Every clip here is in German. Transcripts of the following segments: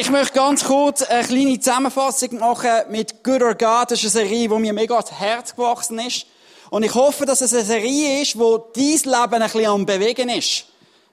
ich möchte ganz kurz eine kleine Zusammenfassung machen mit Good or God. Das ist eine Serie, die mir mega ans Herz gewachsen ist. Und ich hoffe, dass es eine Serie ist, wo dein Leben ein bisschen am Bewegen ist.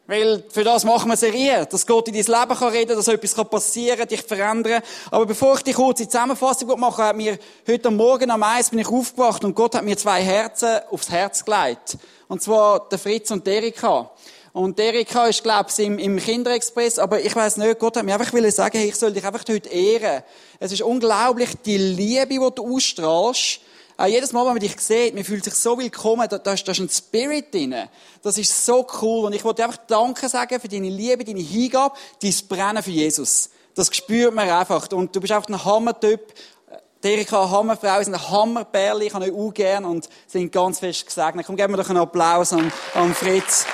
Weil für das machen wir Serien, dass Gott in dein Leben kann reden, dass etwas passieren kann, dich verändern. Aber bevor ich die kurze Zusammenfassung mache, hat mir heute Morgen am Eis bin ich aufgewacht und Gott hat mir zwei Herzen aufs Herz gelegt. Und zwar der Fritz und Erika. Und Erika ist, glaube ich, im, im Kinderexpress, aber ich weiß nicht, Gott hat mir einfach sagen, hey, ich soll dich einfach heute ehren. Es ist unglaublich, die Liebe, die du ausstrahlst, auch jedes Mal, wenn man dich sieht, man fühlt sich so willkommen, da, da, ist, da ist ein Spirit drin. Das ist so cool. Und ich wollte einfach Danke sagen für deine Liebe, deine Hingabe, dein Brennen für Jesus. Das spürt man einfach. Und du bist einfach ein Hammertyp. Erika, Hammerfrau, sind ein Hammerbärli, ich habe euch auch gern und sind ganz fest gesegnet. Komm, geben wir doch einen Applaus an, an Fritz.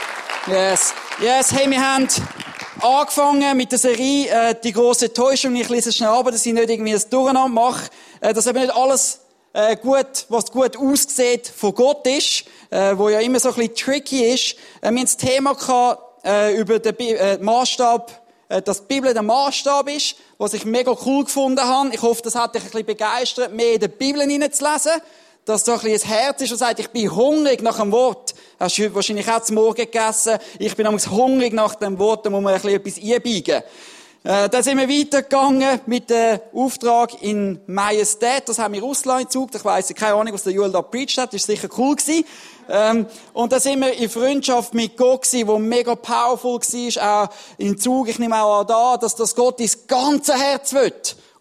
Yes. Yes, hey, wir haben angefangen mit der Serie, äh, die große Täuschung. Ich lese es schnell ab, dass ich nicht irgendwie ein Durcheinander mache. Äh, dass eben nicht alles äh, gut, was gut aussieht, von Gott ist, äh, wo ja immer so ein bisschen tricky ist. Äh, wir haben das Thema gehabt, äh, über den äh, Maßstab, äh, dass die Bibel der Maßstab ist, was ich mega cool gefunden habe. Ich hoffe, das hat dich ein bisschen begeistert, mehr in der Bibel hineinzulesen. Dass da ein ein Herz ist und sagt, ich bin hungrig nach dem Wort. Hast du wahrscheinlich auch zum Morgen gegessen. Ich bin nämlich hungrig nach dem Wort, da muss man ein bisschen etwas einbiegen. Äh, dann sind wir weitergegangen mit dem Auftrag in Majestät. Das haben wir Russland gezogen. Ich weiss keine Ahnung, was der Joel da preached hat. Das ist sicher cool gewesen. Ähm, und dann sind wir in Freundschaft mit Gott gewesen, wo mega powerful war. Auch in Zug, ich nehme auch an da, dass das Gott ins ganze Herz will.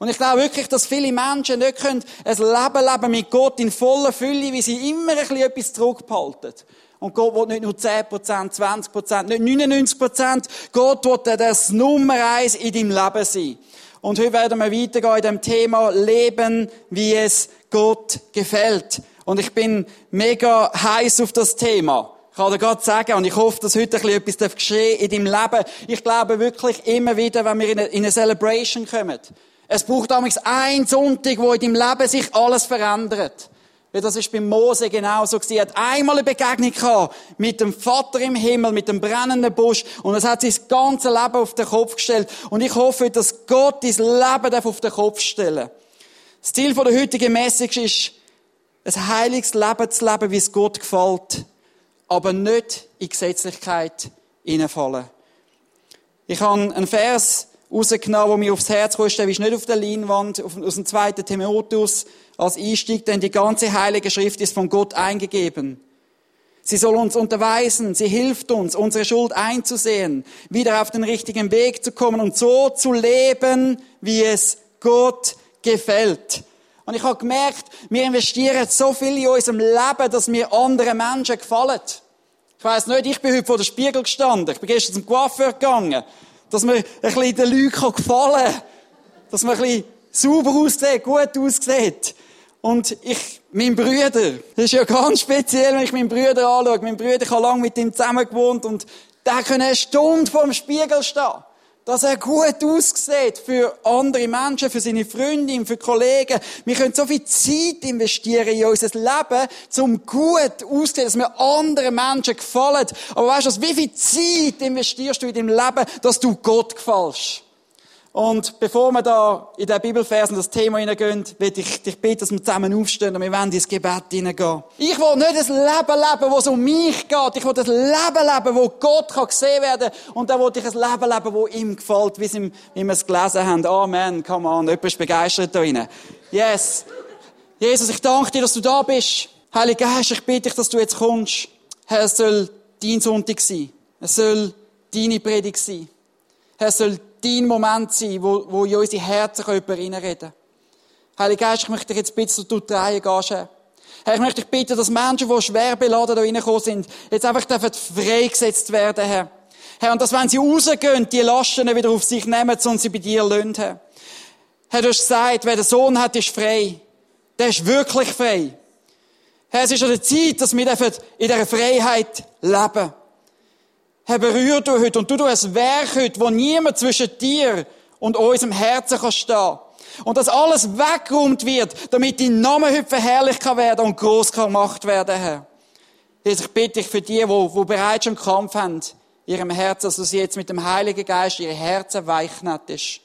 Und ich glaube wirklich, dass viele Menschen nicht können ein Leben leben mit Gott in voller Fülle, wie sie immer ein bisschen etwas zurückbehalten. Und Gott will nicht nur 10%, 20%, nicht 99%. Gott will das Nummer eins in deinem Leben sein. Und heute werden wir weitergehen in dem Thema Leben, wie es Gott gefällt. Und ich bin mega heiß auf das Thema. Ich kann dir gerade sagen, und ich hoffe, dass heute ein bisschen etwas geschehen in deinem Leben. Ich glaube wirklich immer wieder, wenn wir in eine, in eine Celebration kommen. Es braucht damals ein Sonntag, wo in deinem Leben sich alles verändert. Weil das ist beim Mose genauso gewesen. Er hat einmal eine Begegnung gehabt mit dem Vater im Himmel, mit dem brennenden Busch. Und es hat sein ganze Leben auf den Kopf gestellt. Und ich hoffe, dass Gott dein Leben auf den Kopf stellen Das Ziel der heutigen Message ist, ein heiliges Leben zu leben, wie es Gott gefällt. Aber nicht in Gesetzlichkeit hineinfallen. Ich habe einen Vers rausgenommen, der mir aufs Herz der ist nicht auf der Leinwand, aus dem zweiten Timotheus, als Einstieg, denn die ganze Heilige Schrift ist von Gott eingegeben. Sie soll uns unterweisen, sie hilft uns, unsere Schuld einzusehen, wieder auf den richtigen Weg zu kommen und so zu leben, wie es Gott gefällt. Und ich habe gemerkt, wir investieren so viel in unserem Leben, dass mir andere Menschen gefallen. Ich weiss nicht, ich bin heute vor dem Spiegel gestanden, ich bin gestern zum Coiffeur gegangen, dass mir ein bisschen den Leuten gefallen kann, dass man ein bisschen sauber aussieht, gut aussieht. Und ich, mein Bruder, das ist ja ganz speziell, wenn ich meinen Bruder anschaue. Mein Bruder, ich habe lange mit ihm zusammen gewohnt und der kann eine Stunde vor dem Spiegel stehen. Dass er gut aussieht für andere Menschen, für seine Freundin, für Kollegen. Wir können so viel Zeit investieren in unser Leben, um gut auszusehen, dass wir anderen Menschen gefallen. Aber weißt du, wie viel Zeit investierst du in deinem Leben, dass du Gott gefällst? Und bevor wir da in den Bibelvers in das Thema hineingehen, will ich dich bitten, dass wir zusammen aufstehen und wir wollen ins Gebet hineingehen. Ich will nicht ein Leben leben, wo es um mich geht. Ich will ein Leben leben, wo Gott kann gesehen werden Und dann will ich ein Leben leben, wo ihm gefällt, wie, wir es gelesen haben. Amen, come on, jemand ist begeistert da drinnen. Yes. Jesus, ich danke dir, dass du da bist. Heiliger Geist, ich bitte dich, dass du jetzt kommst. Herr, es soll dein Sonntag sein. Es soll deine Predigt sein. Herr, es soll dein Moment sein, wo, wo in unsere Herzen reinreden können. Heiliger Geist, ich möchte dich jetzt bitten, dass du die. Herr, ich möchte dich bitten, dass Menschen, die schwer beladen da reingekommen sind, jetzt einfach freigesetzt werden, Herr. Herr, und dass, wenn sie rausgehen, die Lasten wieder auf sich nehmen und sie bei dir lösen, Herr. Herr, du hast gesagt, wer den Sohn hat, ist frei. Der ist wirklich frei. Herr, es ist an der Zeit, dass wir in dieser Freiheit leben. Herr, berühr du heute und du du ein Werk heute, wo niemand zwischen dir und unserem Herzen kann stehen. Und dass alles weggeräumt wird, damit dein Name heute verherrlicht kann werden und groß kann gemacht werden, Herr. Jesus, ich bitte dich für die, die, die bereits schon Kampf haben, ihrem Herzen, dass du sie jetzt mit dem Heiligen Geist ihre Herzen weichnettest.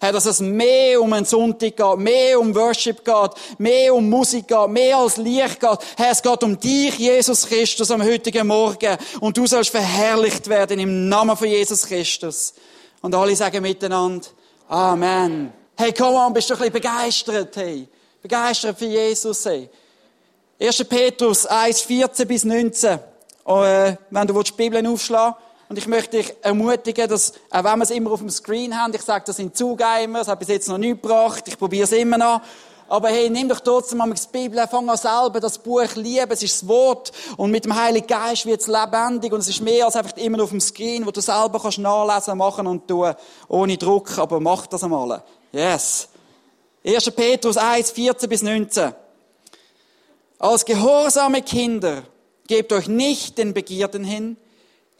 Herr, dass es mehr um einen Sonntag geht, mehr um Worship geht, mehr um Musik geht, mehr als Licht geht. Herr, es geht um dich, Jesus Christus, am heutigen Morgen. Und du sollst verherrlicht werden im Namen von Jesus Christus. Und alle sagen miteinander, Amen. Hey, komm on, bist du ein bisschen begeistert, hey? Begeistert für Jesus, hey? 1. Petrus 1, 14 bis 19. Und, äh, wenn du die Bibel aufschlagen und ich möchte dich ermutigen, dass, auch wenn wir es immer auf dem Screen haben, ich sage, das sind Zugeimer, das hat bis jetzt noch nicht gebracht, ich probiere es immer noch. Aber hey, nimm doch trotzdem mal die Bibel, fang an selber das Buch lieben, es ist das Wort. Und mit dem Heiligen Geist wird es lebendig und es ist mehr als einfach immer auf dem Screen, wo du selber kannst nachlesen, machen und tun, ohne Druck, aber mach das einmal. Yes. 1. Petrus 1, 14 bis 19. Als gehorsame Kinder gebt euch nicht den Begierden hin,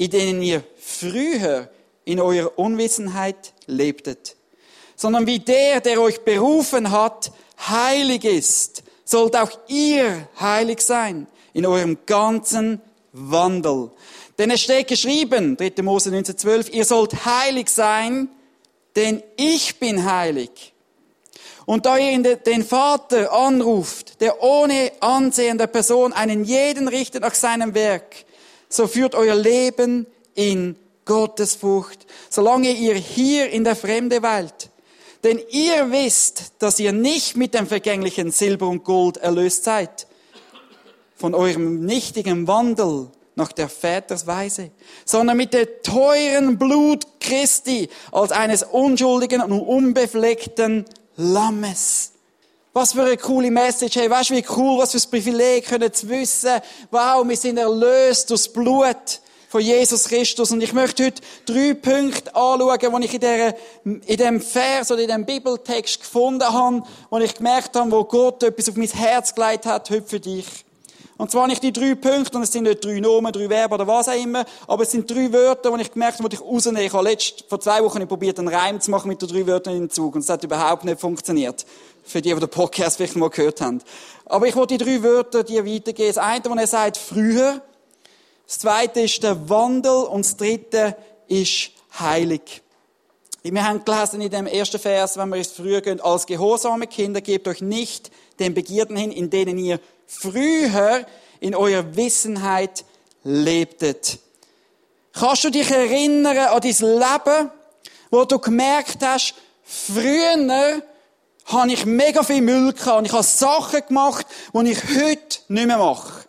in denen ihr früher in eurer Unwissenheit lebtet, sondern wie der, der euch berufen hat, heilig ist, sollt auch ihr heilig sein in eurem ganzen Wandel. Denn es steht geschrieben, 3. Mose 1912, ihr sollt heilig sein, denn ich bin heilig. Und da ihr den Vater anruft, der ohne Ansehen der Person einen jeden richtet nach seinem Werk, so führt euer Leben in Gottesfurcht, solange ihr hier in der Fremde weilt. Denn ihr wisst, dass ihr nicht mit dem vergänglichen Silber und Gold erlöst seid, von eurem nichtigen Wandel nach der Vätersweise, sondern mit dem teuren Blut Christi als eines unschuldigen und unbefleckten Lammes. Was für eine coole Message. Hey, weißt du, wie cool, was für ein Privileg können zu wissen, wow, wir sind erlöst durch das Blut von Jesus Christus. Und ich möchte heute drei Punkte anschauen, die ich in, der, in dem Vers oder in dem Bibeltext gefunden habe, wo ich gemerkt habe, wo Gott etwas auf mein Herz gelegt hat, heute für dich. Und zwar nicht die drei Punkte, und es sind nicht drei Nomen, drei Verben oder was auch immer, aber es sind drei Wörter, die ich gemerkt habe, die ich rausnehme. Ich habe letzt, vor zwei Wochen probiert, einen Reim zu machen mit den drei Wörtern in den Zug, und es hat überhaupt nicht funktioniert. Für die, die den Podcast vielleicht mal gehört haben. Aber ich wollte die drei Wörter dir weitergeben. Das eine, wo er sagt, früher. Das zweite ist der Wandel, und das dritte ist heilig. Wir haben gelesen in dem ersten Vers, wenn wir es früher gehen, als gehorsame Kinder gebt euch nicht den Begierden hin, in denen ihr früher in eurer Wissenheit lebtet. Kannst du dich erinnern an dein Leben, wo du gemerkt hast, früher habe ich mega viel Müll gehabt und ich habe Sachen gemacht, die ich heute nicht mehr mache.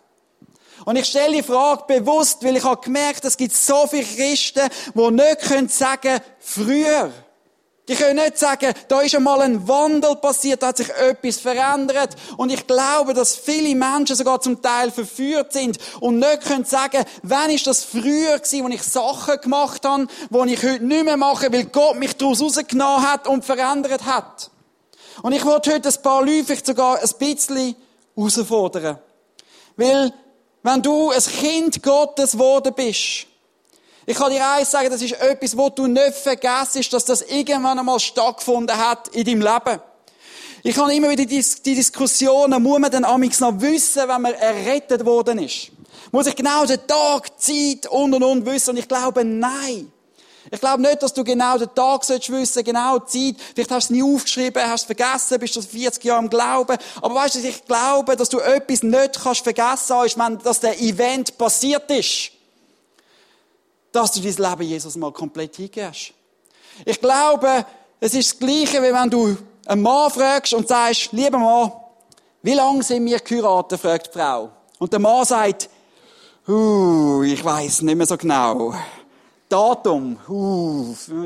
Und ich stelle die Frage bewusst, weil ich habe gemerkt, es gibt so viele Christen, die nicht sagen können, früher. Die können nicht sagen, da ist einmal ein Wandel passiert, da hat sich etwas verändert. Und ich glaube, dass viele Menschen sogar zum Teil verführt sind und nicht können sagen, wann ist das früher gewesen, wo ich Sachen gemacht habe, die ich heute nicht mehr mache, weil Gott mich daraus rausgenommen hat und verändert hat. Und ich wollte heute ein paar Leute vielleicht sogar ein bisschen herausfordern. Weil, wenn du ein Kind Gottes geworden bist, ich kann dir eins sagen, das ist etwas, wo du nicht vergisst, dass das irgendwann einmal stattgefunden hat in deinem Leben. Ich habe immer wieder die, die Diskussionen, muss man denn amigs noch wissen, wenn man errettet worden ist? Muss ich genau den Tag, Zeit und und und wissen? Und ich glaube, nein. Ich glaube nicht, dass du genau den Tag sollst genau die Zeit. Vielleicht hast du es nie aufgeschrieben, hast es vergessen, bist du 40 Jahre im Glauben. Aber weißt du, ich glaube, dass du etwas nicht kannst vergessen hast, wenn das der Event passiert ist dass du dein Leben Jesus mal komplett hingehst. Ich glaube, es ist das Gleiche, wie wenn du einen Mann fragst und sagst, lieber Mann, wie lange sind wir geheiratet, fragt die Frau. Und der Mann sagt, uh, ich weiß nicht mehr so genau. Datum.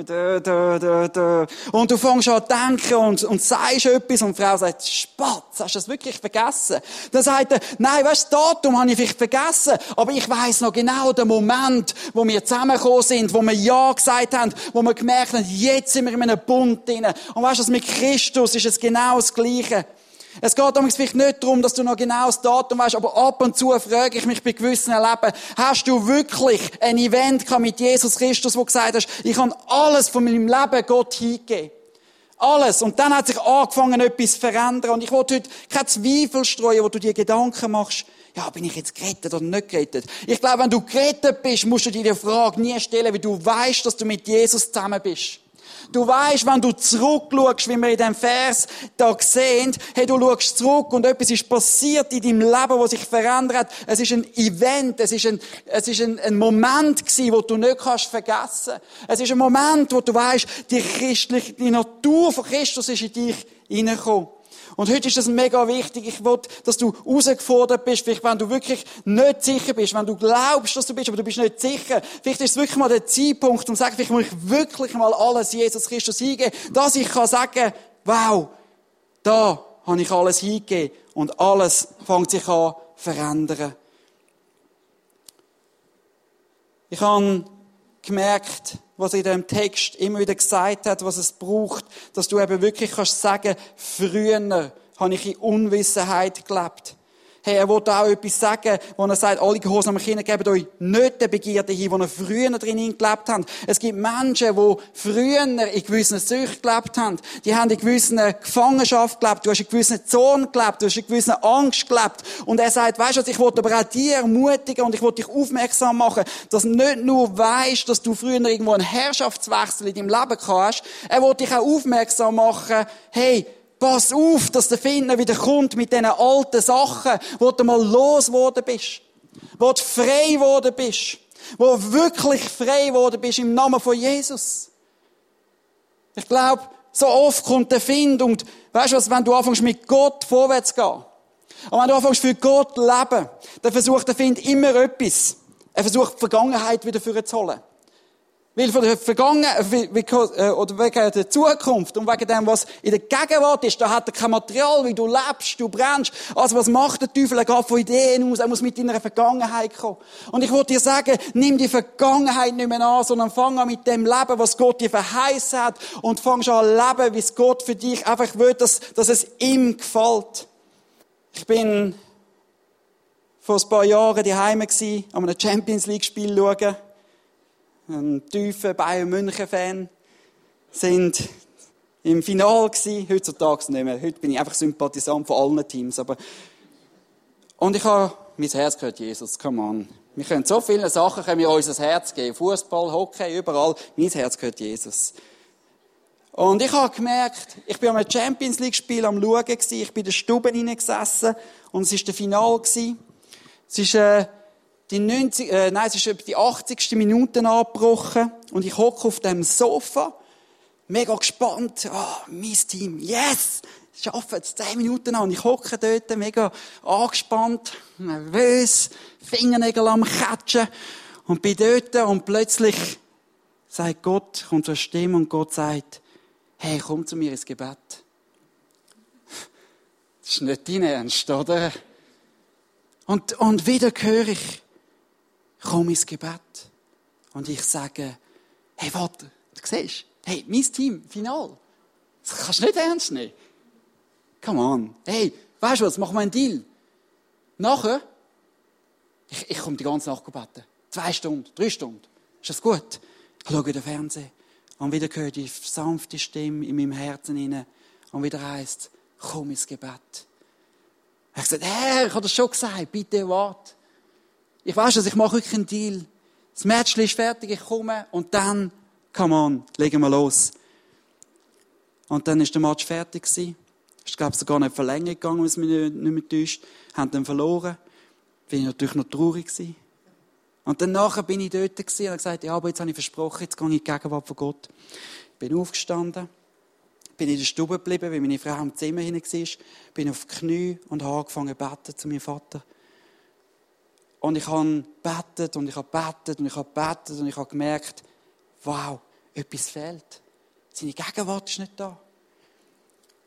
Da, da, da, da. Und du fängst an zu denken und, und sagst etwas und die Frau sagt, Spatz, hast du das wirklich vergessen? Dann sagt er, nein, weißt du, Datum habe ich vielleicht vergessen, aber ich weiß noch genau den Moment, wo wir zusammengekommen sind, wo wir Ja gesagt haben, wo wir gemerkt haben, jetzt sind wir in einem Bund drin. Und weißt du, mit Christus ist es genau das Gleiche. Es geht übrigens vielleicht nicht darum, dass du noch genau das Datum weißt, aber ab und zu frage ich mich bei gewissen Leben, hast du wirklich ein Event mit Jesus Christus, wo gesagt hast, ich habe alles von meinem Leben Gott hingegeben? Alles. Und dann hat sich angefangen, etwas zu verändern. Und ich wollte heute keine Zweifel streuen, wo du dir Gedanken machst, ja, bin ich jetzt gerettet oder nicht gerettet? Ich glaube, wenn du gerettet bist, musst du dir die Frage nie stellen, wie du weißt, dass du mit Jesus zusammen bist. Du weißt, wenn du zurückschaust, wie wir in diesem Vers da sehen, hey, du schaust zurück und etwas ist passiert in deinem Leben, was sich verändert hat. Es ist ein Event, es ist ein, es ist ein, ein Moment gewesen, wo du nicht kannst vergessen. Es ist ein Moment, wo du weißt, die christliche, die Natur von Christus ist in dich hineingekommen. Und heute ist das mega wichtig. Ich will, dass du herausgefordert bist. Vielleicht, wenn du wirklich nicht sicher bist, wenn du glaubst, dass du bist, aber du bist nicht sicher. Vielleicht ist es wirklich mal der Zeitpunkt, um zu sagen, vielleicht muss ich wirklich mal alles Jesus Christus hingeben, dass ich kann sagen, wow, da habe ich alles hingegeben und alles fängt sich an verändern. Ich habe gemerkt, was in dem Text immer wieder gesagt hat, was es braucht, dass du eben wirklich kannst sagen, früher habe ich in Unwissenheit gelebt. Hey, er wollte auch etwas sagen, wo er sagt, alle gehorsamen Kinder geben euch nicht die Begierde hin, wo ihr früher drin gelebt habt. Es gibt Menschen, die früher in gewissen Süchten gelebt haben. Die haben in gewissen Gefangenschaft gelebt. Du hast in gewissen Zorn gelebt. Du hast in gewissen Angst gelebt. Und er sagt, weißt du, ich wollte aber auch dir ermutigen und ich wollte dich aufmerksam machen, dass du nicht nur weißt, dass du früher irgendwo einen Herrschaftswechsel in deinem Leben hast. Er wollte dich auch aufmerksam machen, hey, Pass auf, dass der Finder wieder kommt mit diesen alten Sachen, wo du mal losgeworden bist. Wo du frei geworden bist. Wo du wirklich frei geworden bist im Namen von Jesus. Ich glaube, so oft kommt der Find und weißt du was, wenn du anfängst mit Gott vorwärts zu gehen, und wenn du anfängst für Gott zu leben, dann versucht der Find immer etwas. Er versucht die Vergangenheit wieder vorzuholen. Weil von der Vergangenheit, äh, oder wegen der Zukunft und wegen dem, was in der Gegenwart ist, da hat er kein Material, wie du lebst, du brennst. Also was macht der Teufel? Er geht von Ideen aus, er muss mit deiner Vergangenheit kommen. Und ich wollte dir sagen, nimm die Vergangenheit nicht mehr an, sondern fang an mit dem Leben, was Gott dir verheißen hat und fang an leben, wie es Gott für dich einfach will, dass, dass es ihm gefällt. Ich bin vor ein paar Jahren daheim gsi, an einem Champions League Spiel schauen ein tiefer Bayern München Fan, sind im Finale gewesen, heutzutage nicht mehr. Heute bin ich einfach Sympathisant von allen Teams, aber und ich habe, mein Herz gehört Jesus, come on. Wir können so viele Sachen, können wir unser Herz geben. Fußball, Hockey, überall. Mein Herz gehört Jesus. Und ich habe gemerkt, ich bin am Champions League Spiel am Schauen gewesen. Ich bin in der Stube hineingesessen und es war der Final gewesen. Es ist, äh, die 90, äh, nein, es ist die 80. Minute angebrochen und ich hocke auf dem Sofa, mega gespannt, oh, mein Team, yes! Schaffen es 10 Minuten an. Und ich hocke dort, mega angespannt, nervös, Fingernägel am Catchen und bin dort und plötzlich sagt Gott, kommt so eine Stimme und Gott sagt, hey, komm zu mir ins Gebet. Das ist nicht dein Ernst, oder? Und, und wieder höre ich, komm ins Gebet. Und ich sage, hey, warte, du siehst, hey, mein Team, Final. Das kannst du nicht ernst nehmen. Come on. Hey, weißt du was, machen wir einen Deal. Nachher, ich, ich komme die ganze Nacht beten. Zwei Stunden, drei Stunden. Ist das gut? Ich schaue den Fernsehen. Und wieder höre die sanfte Stimme in meinem Herzen hinein. Und wieder heißt, komm ins Gebet. Ich gesagt, Herr, ich habe das schon gesagt, bitte warte. Ich weiß dass ich mache wirklich einen Deal. Das Match ist fertig, ich komme und dann, come on, legen wir los. Und dann ist der Match fertig gewesen. Ich glaube, sogar nicht verlängert gegangen, wenn es mich nicht, nicht mehr täuscht. Haben dann verloren. Bin ich natürlich noch traurig gewesen. Und dann nachher bin ich dort gewesen und habe gesagt, ja, aber jetzt habe ich versprochen, jetzt gehe ich in die Gegenwart von Gott. Bin aufgestanden, bin in der Stube geblieben, weil meine Frau im Zimmer hinein war, bin auf die Knie und habe angefangen zu beten zu meinem Vater. Und ich habe betet und ich habe betet und ich habe betet und ich habe gemerkt, wow, etwas fehlt. Seine Gegenwart ist nicht da.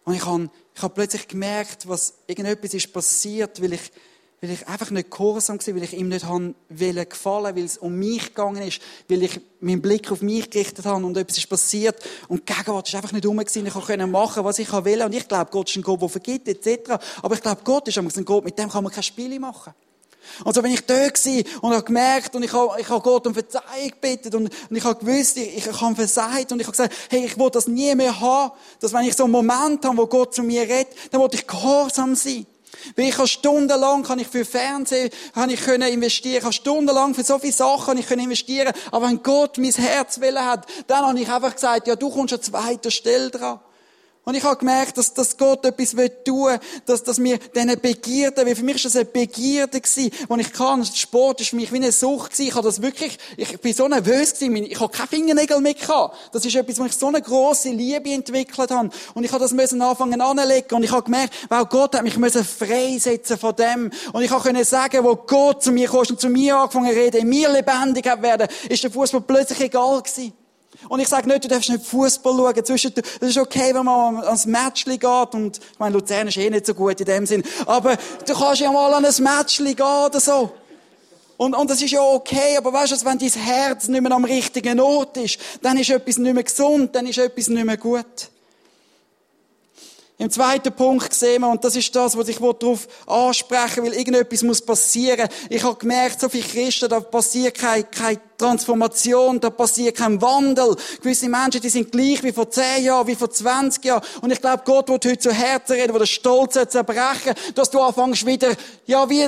Und ich habe, ich habe plötzlich gemerkt, was irgendetwas ist passiert, weil ich, weil ich einfach nicht gehorsam war, weil ich ihm nicht haben wollte gefallen, weil es um mich gegangen ist, weil ich meinen Blick auf mich gerichtet habe und etwas ist passiert und die Gegenwart ist einfach nicht rum gewesen. Ich konnte machen, was ich will und so bin ich da gewesen und habe gemerkt und ich habe, ich habe Gott um Verzeihung gebeten und, und ich habe gewusst, ich, ich habe versagt und ich habe gesagt, hey, ich will das nie mehr haben, dass wenn ich so einen Moment habe, wo Gott zu mir redet, dann will ich gehorsam sein. Weil ich habe stundenlang kann ich für Fernsehen kann ich können investieren, ich habe stundenlang für so viele Sachen kann ich können investieren, aber wenn Gott mein Herz will hat, dann habe ich einfach gesagt, ja, du kommst an zweiter Stelle dran. Und ich habe gemerkt, dass, dass Gott etwas tun will, dass, dass mir diese Begierde, weil für mich ist das eine Begierde gewesen, wo ich kann. Sport ist für mich wie eine Sucht gewesen. Ich habe das wirklich, ich bin so nervös gewesen, ich habe keine Fingernägel mehr gehabt. Das ist etwas, wo ich so eine große Liebe entwickelt habe. Und ich habe das müssen anfangen anlegen. Und ich habe gemerkt, wow, Gott hat mich müssen freisetzen von dem. Und ich habe können sagen, wo Gott zu mir kam und zu mir angefangen zu reden, in mir lebendig werden, ist der Fußball plötzlich egal gewesen. Und ich sage nicht, du darfst nicht Fußball schauen. Zwischen, das ist okay, wenn man ans Matchli geht. Und, ich meine, Luzern ist eh nicht so gut in dem Sinn. Aber du kannst ja mal an ein Matchli gehen oder so. Und, und das ist ja okay, aber weißt du, wenn dein Herz nicht mehr am richtigen Ort ist, dann ist etwas nicht mehr gesund, dann ist etwas nicht mehr gut. Im zweiten Punkt sehen wir, und das ist das, was ich darauf ansprechen will, irgendetwas muss passieren. Ich habe gemerkt, so viele Christen, da passiert keine, keine Transformation, da passiert kein Wandel. Gewisse Menschen, die sind gleich wie vor zehn Jahren, wie vor 20 Jahren. Und ich glaube, Gott wird heute zu Herzen reden, wo der Stolz zerbrechen, dass du anfängst wieder, ja, wie,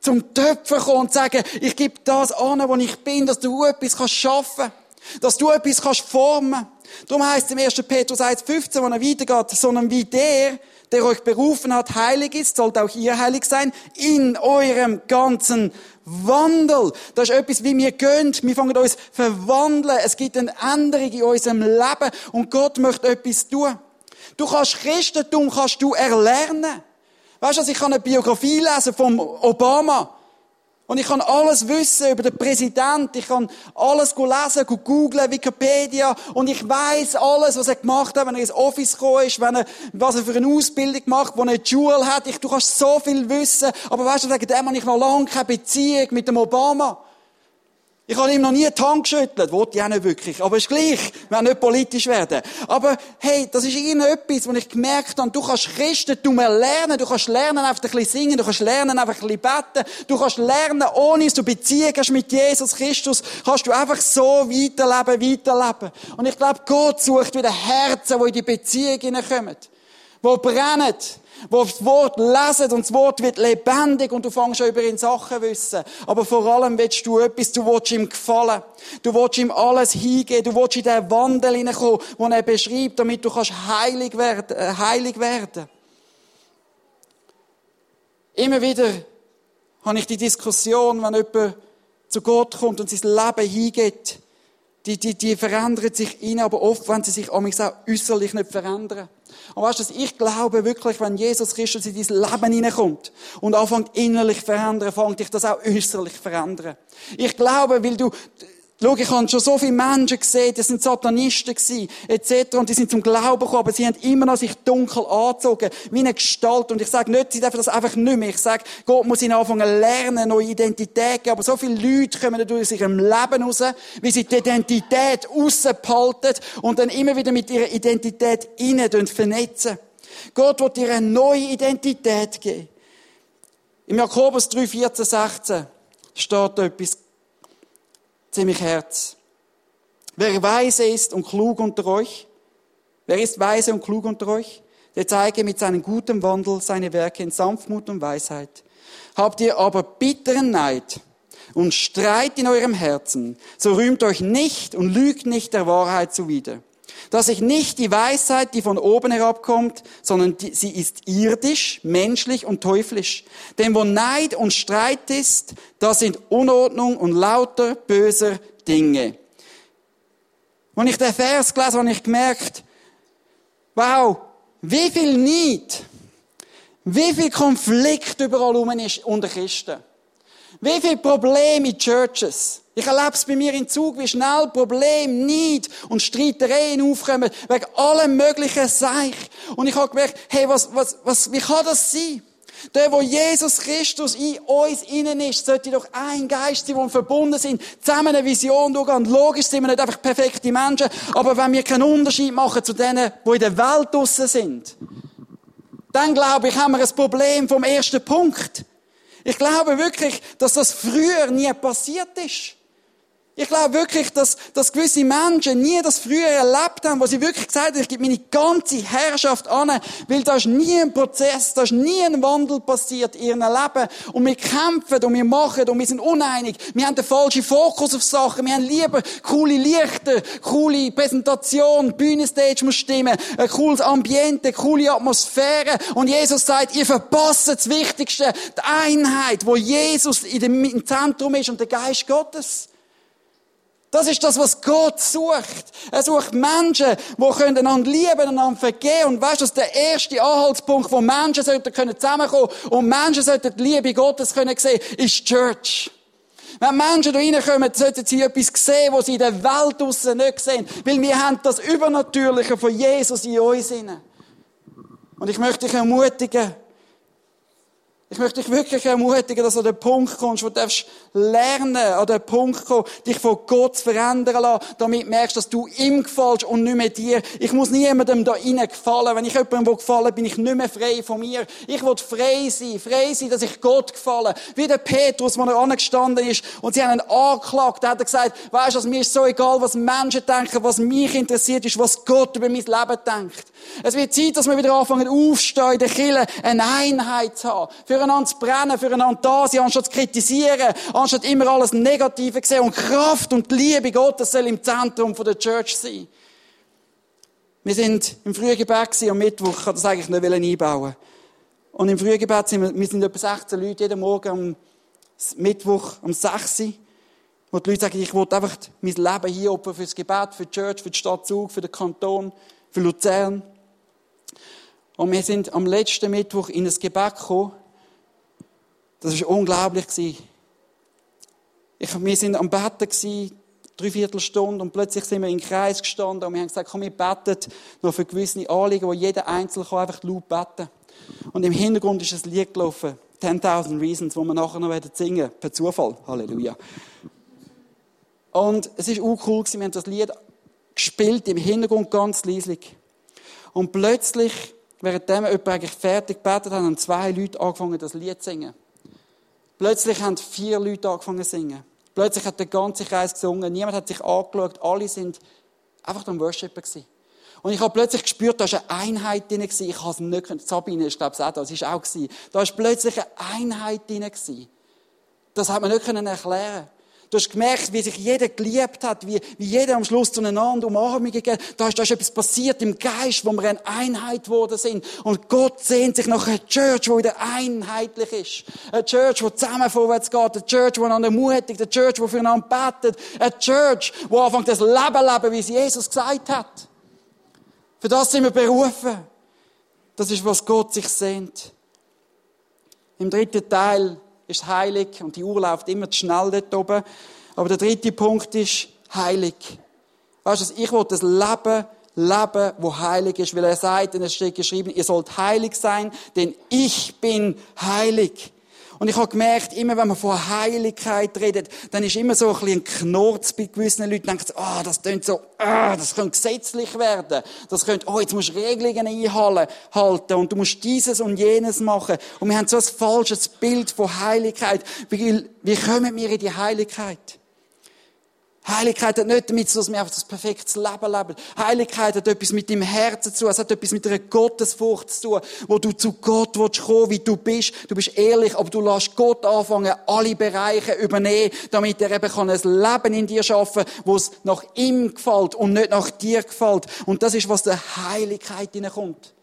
zum Töpfen kommen und sagen, ich gebe das an, wo ich bin, dass du etwas kannst schaffen, dass du etwas kannst formen. Darum heißt es im 1. Petrus 1,15, wo er weitergeht, sondern wie der, der euch berufen hat, heilig ist, sollt auch ihr heilig sein, in eurem ganzen Wandel. Das ist etwas, wie wir gönnt. Wir fangen uns verwandeln. Es gibt eine Änderung in unserem Leben und Gott möchte etwas tun. Du kannst Christentum kannst du erlernen. Weißt du, ich kann eine Biografie lesen vom Obama. Und ich kann alles wissen über den Präsident, ich kann alles lesen, googlen, Wikipedia, und ich weiß alles, was er gemacht hat, wenn er ins Office gekommen ist, wenn er, was er für eine Ausbildung macht, wo er eine Jewel hat. Ich, du kannst so viel wissen, aber weißt du, wegen dem habe ich noch lange keine Beziehung mit dem Obama. Ich habe ihm noch nie die Hand geschüttelt. Wollte ich auch nicht wirklich. Aber ist gleich. Wir nicht politisch werden. Aber, hey, das ist irgendetwas, wo ich gemerkt habe, du kannst Christentum lernen. Du kannst lernen, einfach ein bisschen singen. Du kannst lernen, einfach ein bisschen beten. Du kannst lernen, ohne dass du Beziehung hast mit Jesus Christus, kannst du einfach so weiterleben, weiterleben. Und ich glaube, Gott sucht wieder Herzen, die in die Beziehung hineinkommen. Die brennen wo das Wort lesen und das Wort wird lebendig und du fängst schon über ihn Sachen wissen. Aber vor allem willst du etwas, du willst ihm gefallen. Du willst ihm alles hingeben. Du willst in den Wandel hineinkommen, den er beschreibt, damit du kannst heilig werden, äh, heilig werden. Immer wieder habe ich die Diskussion, wenn jemand zu Gott kommt und sein Leben hingeht, die, die, die verändert sich innen, aber oft, wenn sie sich auch äußerlich nicht verändern. Und weißt du, ich glaube wirklich, wenn Jesus Christus in dein Leben hineinkommt und anfängt innerlich verändern, fängt dich das auch äußerlich verändern. Ich glaube, weil du Schau, ich habe schon so viele Menschen gesehen, die sind Satanisten gewesen, etc. Und die sind zum Glauben gekommen, aber sie haben immer noch sich dunkel angezogen, wie eine Gestalt. Und ich sage nicht, sie dürfen das einfach nicht mehr. Ich sage, Gott muss ihnen anfangen lernen, neue Identität geben. Aber so viele Leute kommen durch ihrem Leben raus, wie sie die Identität rausbehalten und dann immer wieder mit ihrer Identität innen vernetzen. Gott wird dir eine neue Identität geben. Im Jakobus 3, 14, 16 steht etwas ziemlich Herz. Wer weise ist und klug unter euch, wer ist weise und klug unter euch, der zeige mit seinem guten Wandel seine Werke in Sanftmut und Weisheit. Habt ihr aber bitteren Neid und Streit in eurem Herzen, so rühmt euch nicht und lügt nicht der Wahrheit zuwider. Dass ich nicht die Weisheit, die von oben herabkommt, sondern die, sie ist irdisch, menschlich und teuflisch. Denn wo Neid und Streit ist, da sind Unordnung und lauter böser Dinge. Als ich den Vers gelesen habe, ich gemerkt, wow, wie viel Neid, wie viel Konflikt überall rum ist unter Christen. Wie viele Probleme in Churches. Ich erlebe es bei mir in Zug, wie schnell Probleme, Neid und Streitereien aufkommen, wegen allem möglichen Seich. Und ich habe gemerkt, hey, was, was, was, wie kann das sein? Der, wo Jesus Christus in uns innen ist, sollte doch ein Geist sein, wo wir verbunden sind, zusammen eine Vision durchgehen. Logisch sind wir nicht einfach perfekte Menschen, aber wenn wir keinen Unterschied machen zu denen, die in der Welt draussen sind, dann glaube ich, haben wir ein Problem vom ersten Punkt. Ich glaube wirklich, dass das früher nie passiert ist. Ich glaube wirklich, dass, dass gewisse Menschen nie das früher erlebt haben, wo sie wirklich gesagt haben, ich gebe meine ganze Herrschaft an, weil da ist nie ein Prozess, da ist nie ein Wandel passiert in ihrem Leben. Und wir kämpfen und wir machen und wir sind uneinig. Wir haben den falschen Fokus auf Sachen. Wir haben lieber coole Lichter, coole Präsentation, Bühnenstage muss stimmen, ein cooles Ambiente, coole Atmosphäre. Und Jesus sagt, ihr verpasst das Wichtigste, die Einheit, wo Jesus im Zentrum ist und der Geist Gottes. Das ist das, was Gott sucht. Er sucht Menschen, die können einander lieben, einander vergeben. Und weißt du, der erste Anhaltspunkt, wo Menschen sollten können zusammenkommen und Menschen sollten die Liebe Gottes können sehen, ist Church. Wenn Menschen da reinkommen, sollten sie etwas sehen, was sie in der Welt draussen nicht sehen. Weil wir haben das Übernatürliche von Jesus in uns hinein. Und ich möchte dich ermutigen, ich möchte dich wirklich ermutigen, dass du an den Punkt kommst, wo du darfst lernen, an den Punkt kommen, dich von Gott zu verändern lassen, damit du merkst, dass du ihm gefällst und nicht mehr dir. Ich muss niemandem da rein gefallen. Wenn ich jemandem gefallen bin ich nicht mehr frei von mir. Ich will frei sein, frei sein, dass ich Gott gefalle. Wie der Petrus, wo er angestanden ist und sie haben ihn angeklagt, da hat er gesagt, weisst du, mir ist so egal, was Menschen denken, was mich interessiert ist, was Gott über mein Leben denkt. Es wird Zeit, dass wir wieder anfangen aufstehen in der Kirche, eine Einheit zu haben. Füreinander zu brennen, füreinander da sein, anstatt zu kritisieren, anstatt immer alles Negative zu sehen. Und Kraft und Liebe Gottes soll im Zentrum der Church sein. Wir sind im Frühgebet am Mittwoch, ich das eigentlich nicht einbauen. Und im Frühgebet sind wir, wir sind etwa 16 Leute jeden Morgen am Mittwoch um 6 Uhr. Wo die Leute sagen, ich will einfach mein Leben hier opfern für das Gebet, für die Church, für die Stadt Zug, für den Kanton, für Luzern. Und wir sind am letzten Mittwoch in ein Gebet gekommen. Das war unglaublich. Ich, wir sind am Betten gewesen, dreiviertel und plötzlich sind wir in den Kreis gestanden und wir haben gesagt, komm, wir beten noch für gewisse Anliegen, wo jeder Einzelne kann einfach laut beten. Und im Hintergrund ist ein Lied gelaufen, 10.000 Reasons, wo wir nachher noch singen werden, per Zufall. Halleluja. Und es ist auch cool wir haben das Lied gespielt, im Hintergrund ganz leislich. Und plötzlich währenddem jemand eigentlich fertig gebetet hat, haben zwei Leute angefangen, das Lied zu singen. Plötzlich haben vier Leute angefangen zu singen. Plötzlich hat der ganze Kreis gesungen. Niemand hat sich angeschaut. Alle sind einfach am Worshipen gewesen. Und ich habe plötzlich gespürt, da war eine Einheit drin. Ich habe es nicht können. Sabine ist, glaube ich, auch da. Das war auch. Da war plötzlich eine Einheit drin. Das hat man nicht erklären Du hast gemerkt, wie sich jeder geliebt hat, wie, wie jeder am Schluss zueinander Umarmungen gegeben Da ist, da ist etwas passiert im Geist, wo wir eine Einheit geworden sind. Und Gott sehnt sich nach einer Church, die wieder einheitlich ist. Eine Church, die zusammen vorwärts geht. Eine Church, die einander mutigt. Eine Church, die füreinander betet. Eine Church, die anfängt, das Leben leben, wie es Jesus gesagt hat. Für das sind wir berufen. Das ist, was Gott sich sehnt. Im dritten Teil ist heilig und die Uhr läuft immer zu schnell dort oben. Aber der dritte Punkt ist heilig. Weißt du, ich will das Leben leben, wo heilig ist, weil er sagt, und es steht geschrieben, ihr sollt heilig sein, denn ich bin heilig. Und ich habe gemerkt, immer wenn man von Heiligkeit redet, dann ist immer so ein bisschen ein Knurz bei gewissen Leuten. Denken, ah, oh, das klingt so, ah, das könnte gesetzlich werden. Das könnte, oh, jetzt musst du Regelungen einhalten und du musst dieses und jenes machen. Und wir haben so ein falsches Bild von Heiligkeit. Wie, wie kommen wir in die Heiligkeit? Heiligkeit hat nicht damit zu tun, dass wir einfach das perfekte Leben leben. Heiligkeit hat etwas mit deinem Herzen zu tun. Es hat etwas mit einer Gottesfurcht zu tun, wo du zu Gott willst kommen, wie du bist. Du bist ehrlich, aber du lässt Gott anfangen, alle Bereiche übernehmen, damit er eben kann ein Leben in dir schaffen, wo es nach ihm gefällt und nicht nach dir gefällt. Und das ist, was der Heiligkeit hineinkommt.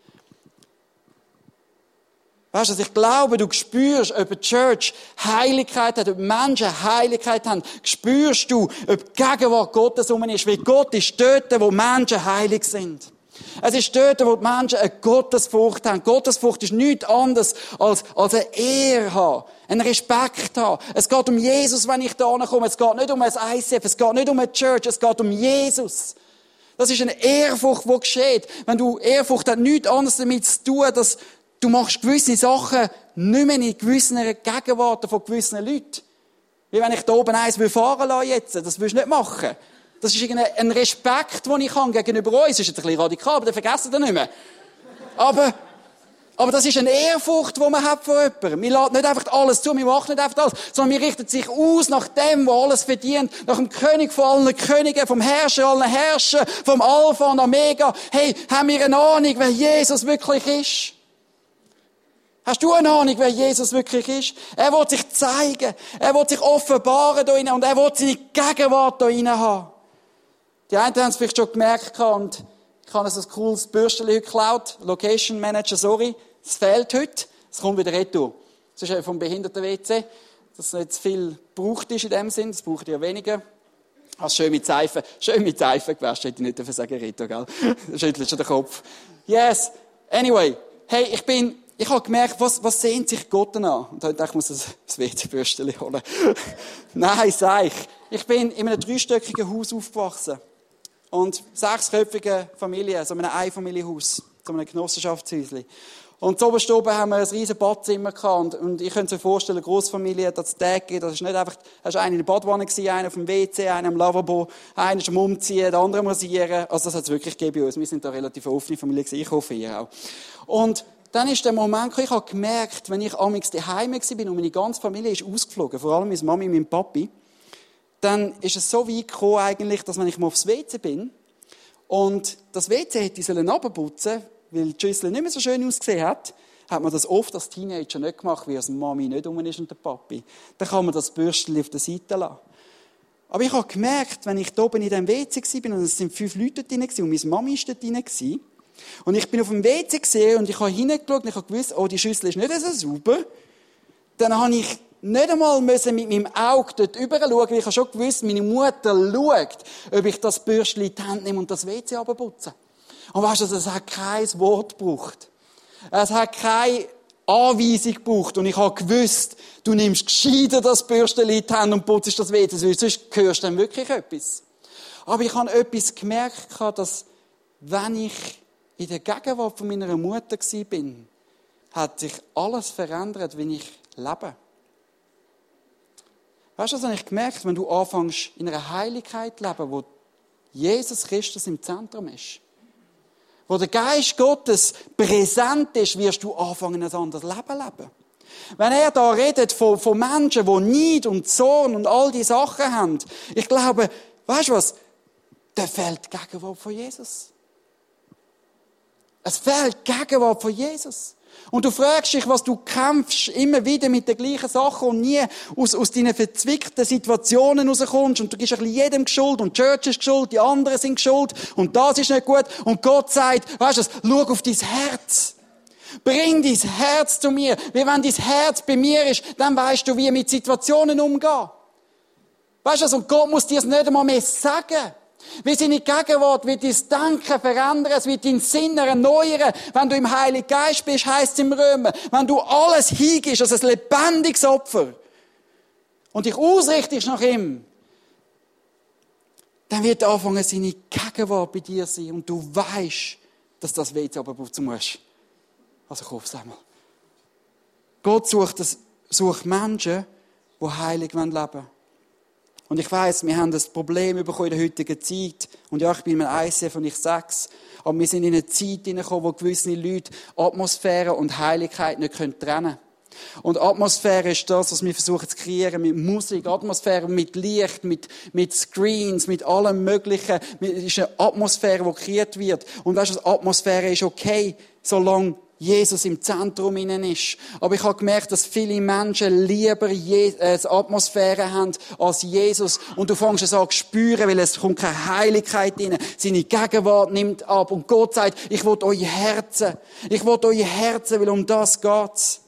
Weißt du, ich glaube, du spürst, ob die Church Heiligkeit hat, ob Menschen Heiligkeit haben, spürst du, ob die Gegenwart Gottes um ist, weil Gott ist dort, wo Menschen heilig sind. Es ist dort, wo die Menschen eine Gottesfurcht haben. Gottesfurcht ist nichts anderes als, als eine Ehre haben, einen Respekt haben. Es geht um Jesus, wenn ich da komme. Es geht nicht um ein ICF, es geht nicht um eine Church, es geht um Jesus. Das ist eine Ehrfurcht, die geschieht. Wenn du Ehrfurcht hat nichts anderes damit zu tun, dass Du machst gewisse Sachen nicht mehr in gewissen Gegenwart von gewissen Leuten. Wie wenn ich da oben eins fahren lassen jetzt. Das willst du nicht machen. Das ist ein Respekt, den ich habe gegenüber uns. Das ist ein bisschen radikal, aber den vergessen wir nicht mehr. Aber, Aber das ist eine Ehrfurcht, die man hat vor jemandem. Wir laden nicht einfach alles zu, wir machen nicht einfach alles, sondern wir richten sich aus nach dem, der alles verdient, nach dem König von allen Königen, vom Herrscher allen Herrscher, vom Alpha und Omega. Hey, haben wir eine Ahnung, wer Jesus wirklich ist? Hast du eine Ahnung, wer Jesus wirklich ist? Er will sich zeigen. Er will sich offenbaren da und er will seine Gegenwart da haben. Die einen haben es vielleicht schon gemerkt und ich habe ein cooles Bürstchen geklaut. Location Manager, sorry. Es fehlt heute. Es kommt wieder retour. Das ist vom Behinderten-WC. Dass nicht zu viel gebraucht ist in dem Sinn. Das braucht ihr weniger. Hast schön mit Seife, schön mit Seife gewaschen. Hätte ich nicht dafür sagen, Rito, gell? Schüttelt schon den Kopf. Yes. Anyway. Hey, ich bin, ich habe gemerkt, was, was sehnt sich Gott an? Und dann dachte ich, ich muss das WC-Bürstchen holen. Nein, sag ich. Ich bin in einem dreistöckigen Haus aufgewachsen. Und sechsköpfige Familie, so einem Einfamilienhaus, so einem Genossenschaftshäuschen. Und so oben haben wir ein riesen Badzimmer gehabt. Und, ich könnte mir vorstellen, eine Großfamilie, das Decke, das ist nicht einfach, das war einer in der Badwanne einer auf dem WC, einer im Lavabo, einer am Umziehen, der andere am Rasieren. Also das hat es wirklich gegeben bei uns. Wir sind da relativ offene Familie gewesen. Ich hoffe, ihr auch. Und dann ist der Moment ich habe gemerkt, wenn ich amigs daheim war und meine ganze Familie ist ausgeflogen, vor allem meine Mami und mein Papi, dann ist es so weit gekommen eigentlich, dass wenn ich mal aufs WC bin und das WC hätte ich runterputzen weil die Schüssel nicht mehr so schön ausgesehen hat, hat man das oft als Teenager nicht gemacht, wie als Mami nicht um ist und der Papi. Dann kann man das Bürstchen auf der Seite lassen. Aber ich habe gemerkt, wenn ich da oben in diesem WC war, und es sind fünf Leute drin und meine Mami war dort drin, und ich bin auf dem WC gesehen und ich habe hingeschaut und ich habe gewusst, oh, die Schüssel ist nicht so sauber, dann habe ich nicht einmal müssen mit meinem Auge dort rüber schauen, weil ich habe schon gewusst, meine Mutter schaut, ob ich das Bürstchen in die Hand nehme und das WC abputze. Und weißt du, es hat kein Wort gebraucht. Es hat keine Anweisung gebraucht. Und ich habe gewusst, du nimmst gescheiter das Bürstchen in die Hand und putzt das WC, sonst hörst du dann wirklich etwas. Aber ich habe etwas gemerkt, dass wenn ich in der Gegenwart von meiner Mutter war, hat sich alles verändert, wie ich lebe. Weißt du, das habe ich gemerkt, wenn du anfängst, in einer Heiligkeit zu leben, wo Jesus Christus im Zentrum ist, wo der Geist Gottes präsent ist, wirst du anfangen, ein anderes Leben leben. Wenn er da redet von, von Menschen, die Neid und Zorn und all die Sachen haben, ich glaube, weißt du was? Da fehlt die Gegenwart von Jesus. Es fehlt Gegenwart von Jesus. Und du fragst dich, was du kämpfst, immer wieder mit den gleichen Sachen und nie aus, aus deinen verzwickten Situationen rauskommst und du gibst ein bisschen jedem Schuld und die Church ist schuld, die anderen sind schuld und das ist nicht gut und Gott sagt, weißt du, schau auf dein Herz. Bring dein Herz zu mir. Weil wenn dein Herz bei mir ist, dann weißt du, wie mit Situationen umgehen. Weißt du, und Gott muss dir es nicht einmal mehr sagen. Wie seine Gegenwart wird dein Denken verändern, es wird deinen Sinn erneuern. Wenn du im Heiligen Geist bist, heisst es im Römer, wenn du alles hingibst als ein lebendiges Opfer und dich ausrichtest nach ihm, dann wird anfangen, seine Gegenwart bei dir sein und du weißt, dass das WC aber putzen musst. Also kauf es einmal. Gott sucht, das, sucht Menschen, die heilig leben wollen. Und ich weiß, wir haben das Problem bekommen in der heutigen Zeit. Und ja, ich bin ein ICF und ich sag's. Aber wir sind in eine Zeit hineingekommen, wo gewisse Leute Atmosphäre und Heiligkeit nicht trennen können. Und Atmosphäre ist das, was wir versuchen zu kreieren mit Musik, Atmosphäre mit Licht, mit, mit Screens, mit allem Möglichen. Es ist eine Atmosphäre, die kreiert wird. Und weißt du, Atmosphäre ist okay, solange Jesus im Zentrum innen ist. Aber ich habe gemerkt, dass viele Menschen lieber Je äh, Atmosphäre haben als Jesus. Und du fängst es an zu spüren, weil es kommt keine Heiligkeit rein. Seine Gegenwart nimmt ab. Und Gott sagt, ich will euer Herzen. Ich will euer Herzen, weil um das geht's.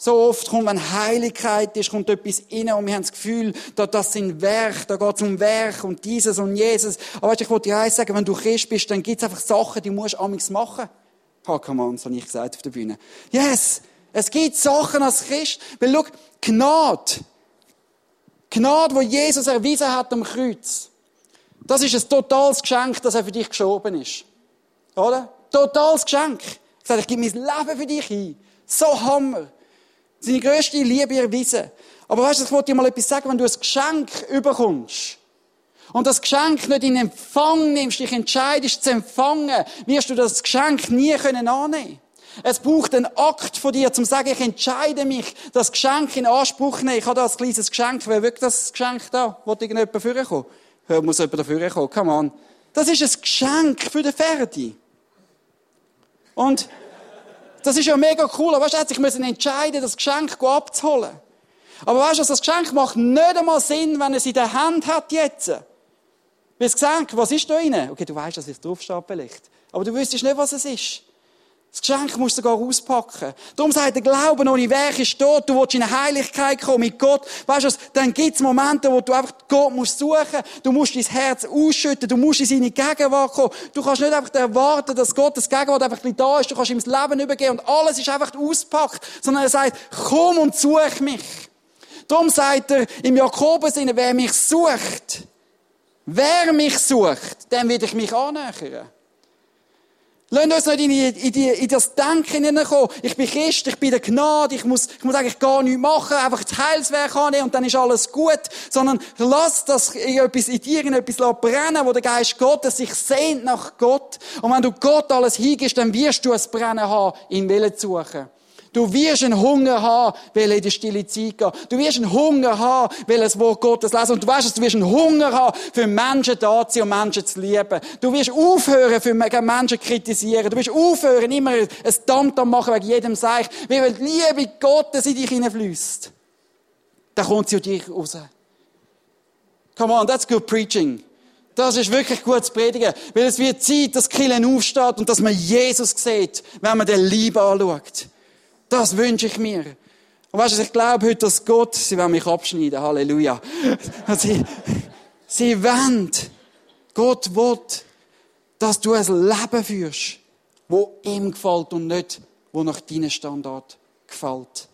So oft kommt, wenn Heiligkeit ist, kommt etwas rein und wir haben das Gefühl, da, das sind Werk, da geht es um Werk und dieses und Jesus. Aber weißt, ich wollte dir eins sagen, wenn du Christ bist, dann gibt es einfach Sachen, die musst du amigs machen. Ha, come on, das habe ich gesagt auf der Bühne. Yes! Es gibt Sachen als Christ. Weil, schau, Gnade. Gnade, wo Jesus erwiesen hat am Kreuz. Das ist ein totales Geschenk, dass er für dich geschoben ist. Oder? Totales Geschenk. Ich sage, ich gebe mein Leben für dich hin. So Hammer. Seine grösste Liebe erwiesen. Aber weißt du, ich wollte dir mal etwas sagen, wenn du ein Geschenk überkommst und das Geschenk nicht in Empfang nimmst, dich entscheidest zu empfangen, wirst du das Geschenk nie können annehmen. Es braucht einen Akt von dir, zum zu sagen, ich entscheide mich, das Geschenk in Anspruch nehmen. Ich habe da ein kleines Geschenk. Wer wirklich das Geschenk da? Wollt irgendjemand vorkommen? Hör, muss jemand dafür kommen? Come on. Das ist ein Geschenk für den Ferdi. Und das ist ja mega cool. Aber weißt du, ich müssen entscheiden, das Geschenk abzuholen. Aber weißt du, das Geschenk macht nicht einmal Sinn, wenn er es in der Hand hat jetzt. Weil das Geschenk, was ist da drin? Okay, du weißt, dass es draufsteht vielleicht. Aber du wüsstest nicht, was es ist. Das Geschenk musst du sogar auspacken. Darum sagt der Glaube ohne Werk ist tot. Du willst in eine Heiligkeit kommen mit Gott. Weißt du, dann gibt's Momente, wo du einfach Gott musst suchen. Du musst dein Herz ausschütten. Du musst in seine Gegenwart kommen. Du kannst nicht einfach erwarten, dass Gottes Gegenwart einfach ein da ist. Du kannst ihm das Leben übergeben und alles ist einfach auspackt. Sondern er sagt, komm und such mich. Darum sagt er im Jakobus, wer mich sucht, wer mich sucht, dem wird ich mich annähern. Lasst uns nicht in, in, die, in das Denken hineinkommen. Ich bin Christ, ich bin der Gnade, ich muss, ich muss eigentlich gar nichts machen, einfach das Heilswerk annehmen und dann ist alles gut. Sondern lass das in, etwas, in dir in etwas brennen, wo der Geist Gottes sich sehnt nach Gott. Und wenn du Gott alles hingibst, dann wirst du es brennen haben, in Willen zu suchen. Du wirst einen Hunger haben, weil in die stille Zeit gehen. Du wirst einen Hunger haben, weil das Wort Gottes lesen. Und du weißt, du wirst einen Hunger haben, für Menschen da zu sein und Menschen zu lieben. Du wirst aufhören, für Menschen zu kritisieren. Du wirst aufhören, immer ein Tamtam machen wegen jedem Seich. Weil die Liebe Gottes in dich hineinfließt. Dann kommt sie aus dir raus. Come on, that's good preaching. Das ist wirklich gut zu predigen. Weil es wird Zeit, dass Killen aufsteht und dass man Jesus sieht, wenn man den Liebe anschaut. Das wünsche ich mir. Und weißt du, ich glaube heute, dass Gott, sie will mich abschneiden, Halleluja. Sie, sie wollen, Gott will, dass du ein Leben führst, wo ihm gefällt und nicht, wo nach deinem Standard gefällt.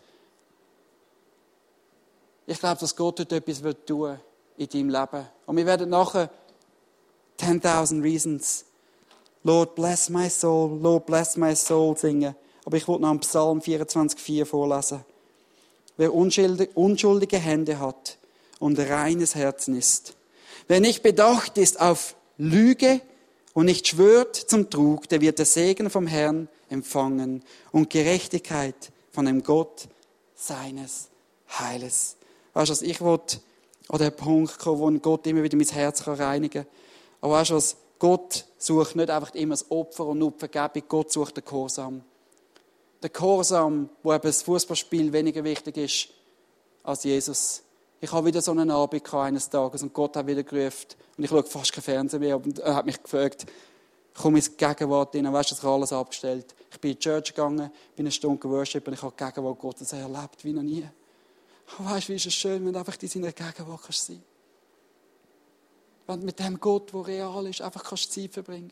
Ich glaube, dass Gott heute etwas wird tun in deinem Leben. Und wir werden nachher 10.000 Reasons, Lord bless my soul, Lord bless my soul singen. Aber ich wollte noch einen Psalm 24,4 vorlesen. Wer unschuldige Hände hat und reines Herzen ist. Wer nicht bedacht ist auf Lüge und nicht schwört zum Trug, der wird der Segen vom Herrn empfangen und Gerechtigkeit von dem Gott seines Heiles. Weißt du, was ich wollte an den Punkt kommen, wo Gott immer wieder mein Herz reinigen kann. Aber weißt du was? Gott sucht nicht einfach immer das Opfer und nur die Vergebung. Gott sucht den Gehorsam der Gehorsam, wo eben das Fußballspiel weniger wichtig ist als Jesus. Ich habe wieder so einen Abend eines Tages und Gott hat wieder gerufen und ich schaue fast kein Fernsehen mehr und er hat mich gefragt, komm ins Gegenwart rein, weißt du, habe alles abgestellt. Ich bin in die Church gegangen, bin eine Stunde geworshippt und ich habe die Gegenwart Gottes erlebt wie noch nie. Und weißt du, wie ist es schön, wenn du einfach in seiner Gegenwart kannst sein Wenn du mit dem Gott, der real ist, einfach kannst Zeit verbringen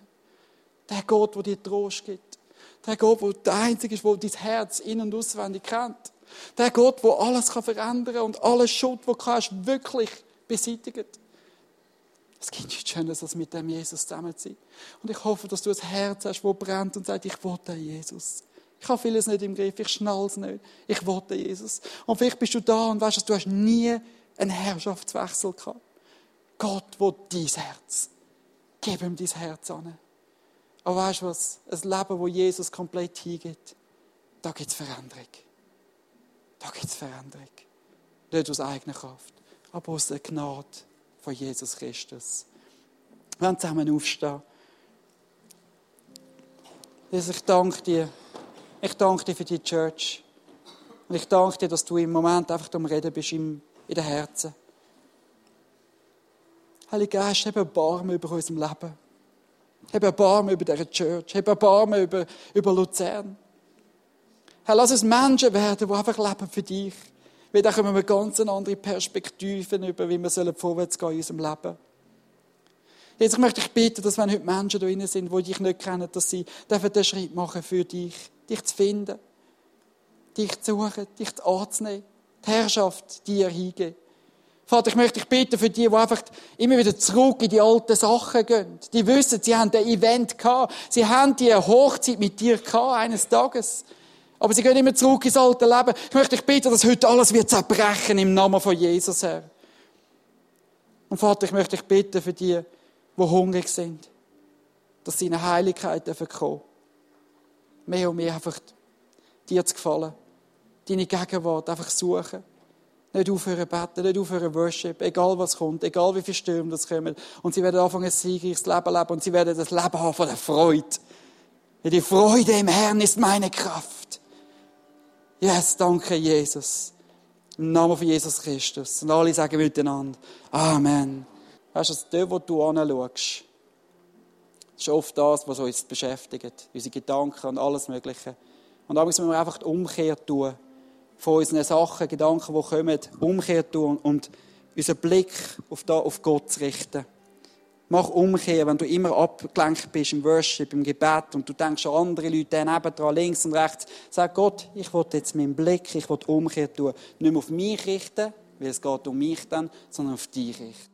Der Gott, der dir Trost gibt. Der Gott, der der Einzige ist, der dein Herz in- und auswendig kennt. Der Gott, der alles verändern kann und alles Schuld, das du hast, wirklich beseitigt. Es gibt nichts Schönes, als mit dem Jesus zusammen zu sein. Und ich hoffe, dass du ein Herz hast, das brennt und sagt, ich will den Jesus. Ich habe vieles nicht im Griff, ich schnall es nicht. Ich will den Jesus. Und vielleicht bist du da und weißt, dass du hast nie einen Herrschaftswechsel gehabt. Gott will dein Herz. Gib ihm dein Herz an. Aber weißt du was? Ein Leben, wo Jesus komplett hingeht, da gibt es Veränderung. Da gibt es Veränderung. Nicht aus eigener Kraft, aber aus der Gnade von Jesus Christus. Wir werden zusammen aufstehen. Jesus, ich danke dir. Ich danke dir für die Church. Und ich danke dir, dass du im Moment einfach am Reden bist in den Herzen. Heiliger Geist, hab Erbarmen über unserem Leben. Hab Erbarmen über diese Church. Hab Erbarmen über, über Luzern. Herr, lass uns Menschen werden, die einfach leben für dich. Weil dann kommen wir ganz andere Perspektiven über, wie wir vorwärts gehen in unserem Leben. Jetzt möchte ich bitten, dass wenn heute Menschen da drin sind, die dich nicht kennen, dass sie den Schritt machen für dich, dich zu finden, dich zu suchen, dich anzunehmen, die Herrschaft dir hingeben. Vater, ich möchte dich bitten für die, die einfach immer wieder zurück in die alten Sachen gehen. Die wissen, sie haben ein Event gehabt. Sie haben die Hochzeit mit dir gehabt, eines Tages. Aber sie gehen immer zurück ins alte Leben. Ich möchte dich bitten, dass heute alles wird zerbrechen im Namen von Jesus, Herr. Und Vater, ich möchte dich bitten für die, die hungrig sind, dass sie in Heiligkeit dürfen kommen. Mehr und mehr einfach dir zu gefallen. Deine Gegenwart einfach suchen. Nicht aufhören beten, nicht aufhören worship, egal was kommt, egal wie viele Stürme das kommen. Und sie werden anfangen, ein siegreiches Leben leben und sie werden das Leben haben von der Freude. Die Freude im Herrn ist meine Kraft. Yes, danke Jesus. Im Namen von Jesus Christus. Und alle sagen miteinander, Amen. Weißt du, dort, wo du anschaust, ist oft das, was uns beschäftigt. Unsere Gedanken und alles Mögliche. Und da müssen wir einfach die Umkehr tun. Von unseren Sachen, Gedanken, die kommen, Umkehr tun und unseren Blick auf, da, auf Gott zu richten. Mach Umkehr, wenn du immer abgelenkt bist im Worship, im Gebet und du denkst an andere Leute nebendran, links und rechts. Sag Gott, ich will jetzt meinen Blick, ich will Umkehr tun. Nicht mehr auf mich richten, weil es geht um mich dann, sondern auf dich richten.